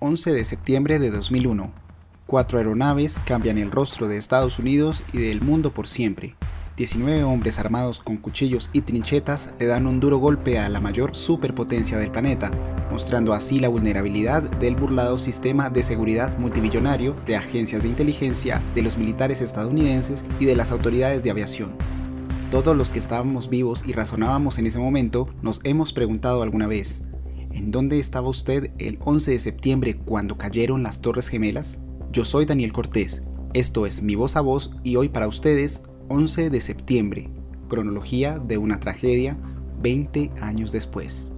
11 de septiembre de 2001. Cuatro aeronaves cambian el rostro de Estados Unidos y del mundo por siempre. 19 hombres armados con cuchillos y trinchetas le dan un duro golpe a la mayor superpotencia del planeta, mostrando así la vulnerabilidad del burlado sistema de seguridad multimillonario de agencias de inteligencia, de los militares estadounidenses y de las autoridades de aviación. Todos los que estábamos vivos y razonábamos en ese momento nos hemos preguntado alguna vez, ¿en dónde estaba usted el 11 de septiembre cuando cayeron las Torres Gemelas? Yo soy Daniel Cortés, esto es Mi Voz a Voz y hoy para ustedes 11 de septiembre, cronología de una tragedia 20 años después.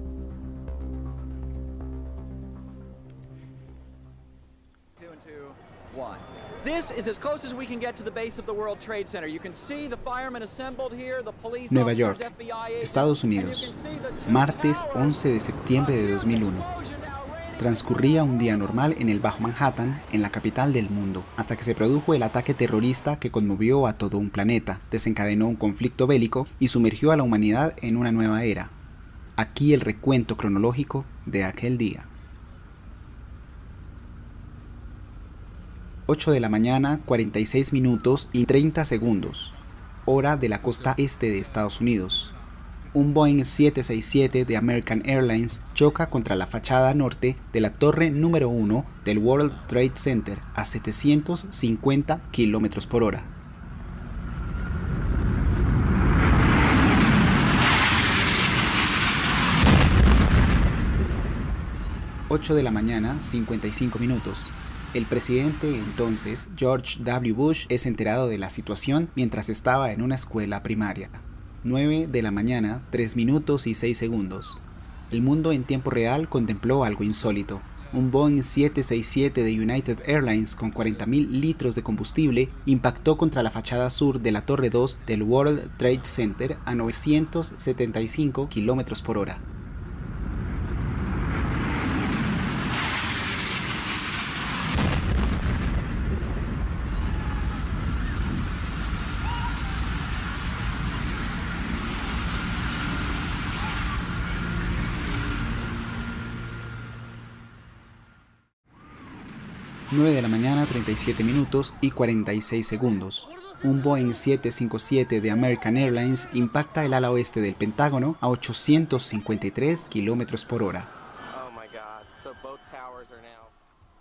Nueva York, Estados Unidos, martes 11 de septiembre de 2001. Transcurría un día normal en el Bajo Manhattan, en la capital del mundo, hasta que se produjo el ataque terrorista que conmovió a todo un planeta, desencadenó un conflicto bélico y sumergió a la humanidad en una nueva era. Aquí el recuento cronológico de aquel día. 8 de la mañana, 46 minutos y 30 segundos, hora de la costa este de Estados Unidos, un Boeing 767 de American Airlines choca contra la fachada norte de la torre número 1 del World Trade Center a 750 km por hora. ...8 de la mañana, 55 minutos. El presidente entonces, George W. Bush, es enterado de la situación mientras estaba en una escuela primaria. 9 de la mañana, 3 minutos y 6 segundos. El mundo en tiempo real contempló algo insólito. Un Boeing 767 de United Airlines con 40.000 litros de combustible impactó contra la fachada sur de la Torre 2 del World Trade Center a 975 km por hora. 9 de la mañana 37 minutos y 46 segundos. Un Boeing 757 de American Airlines impacta el ala oeste del Pentágono a 853 kilómetros por hora.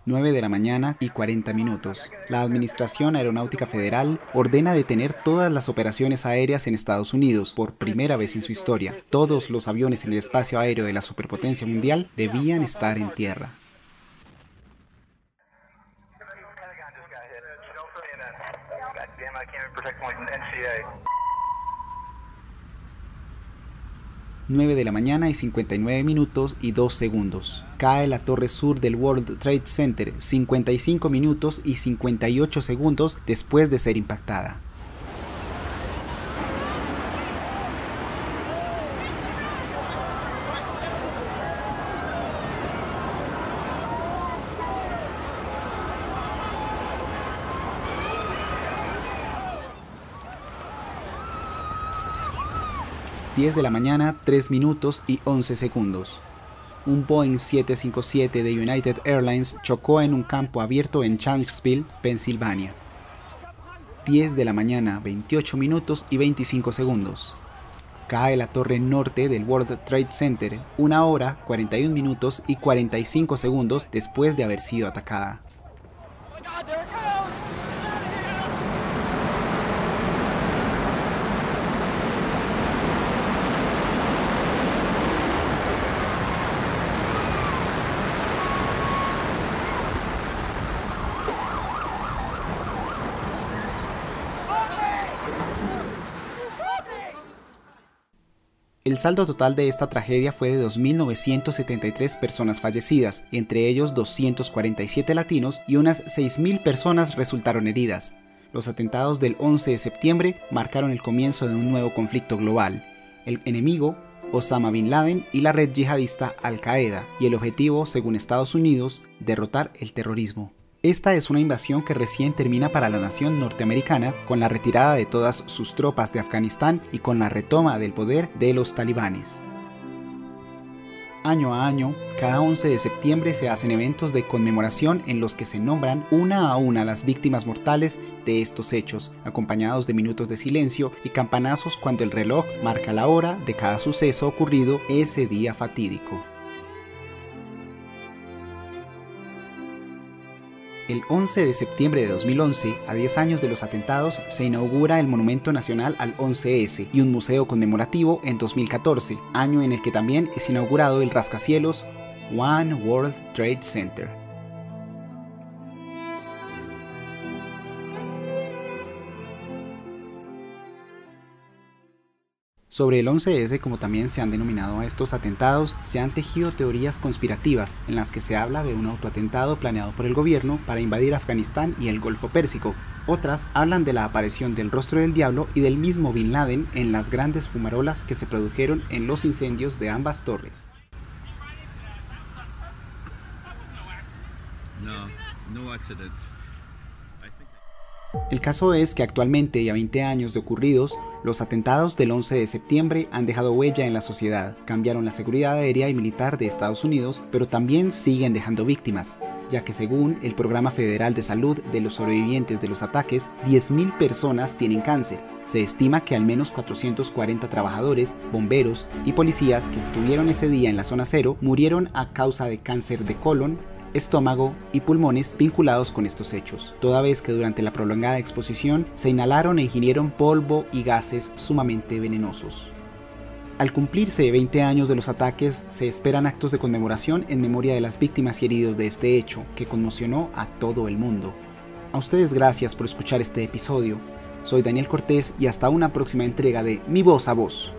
9 de la mañana y 40 minutos. La Administración Aeronáutica Federal ordena detener todas las operaciones aéreas en Estados Unidos por primera vez en su historia. Todos los aviones en el espacio aéreo de la superpotencia mundial debían estar en tierra. 9 de la mañana y 59 minutos y 2 segundos. Cae la torre sur del World Trade Center 55 minutos y 58 segundos después de ser impactada. 10 de la mañana, 3 minutos y 11 segundos. Un Boeing 757 de United Airlines chocó en un campo abierto en Chanksville, Pensilvania. 10 de la mañana, 28 minutos y 25 segundos. Cae la torre norte del World Trade Center una hora, 41 minutos y 45 segundos después de haber sido atacada. El saldo total de esta tragedia fue de 2.973 personas fallecidas, entre ellos 247 latinos y unas 6.000 personas resultaron heridas. Los atentados del 11 de septiembre marcaron el comienzo de un nuevo conflicto global. El enemigo, Osama Bin Laden y la red yihadista Al-Qaeda, y el objetivo, según Estados Unidos, derrotar el terrorismo. Esta es una invasión que recién termina para la nación norteamericana con la retirada de todas sus tropas de Afganistán y con la retoma del poder de los talibanes. Año a año, cada 11 de septiembre se hacen eventos de conmemoración en los que se nombran una a una las víctimas mortales de estos hechos, acompañados de minutos de silencio y campanazos cuando el reloj marca la hora de cada suceso ocurrido ese día fatídico. El 11 de septiembre de 2011, a 10 años de los atentados, se inaugura el Monumento Nacional al 11S y un museo conmemorativo en 2014, año en el que también es inaugurado el rascacielos One World Trade Center. Sobre el 11S, como también se han denominado a estos atentados, se han tejido teorías conspirativas en las que se habla de un autoatentado planeado por el gobierno para invadir Afganistán y el Golfo Pérsico. Otras hablan de la aparición del rostro del diablo y del mismo Bin Laden en las grandes fumarolas que se produjeron en los incendios de ambas torres. No, no. El caso es que actualmente y a 20 años de ocurridos, los atentados del 11 de septiembre han dejado huella en la sociedad, cambiaron la seguridad aérea y militar de Estados Unidos, pero también siguen dejando víctimas, ya que según el Programa Federal de Salud de los sobrevivientes de los ataques, 10.000 personas tienen cáncer. Se estima que al menos 440 trabajadores, bomberos y policías que estuvieron ese día en la zona cero murieron a causa de cáncer de colon, estómago y pulmones vinculados con estos hechos, toda vez que durante la prolongada exposición se inhalaron e ingirieron polvo y gases sumamente venenosos. Al cumplirse 20 años de los ataques, se esperan actos de conmemoración en memoria de las víctimas y heridos de este hecho, que conmocionó a todo el mundo. A ustedes gracias por escuchar este episodio. Soy Daniel Cortés y hasta una próxima entrega de Mi Voz a Voz.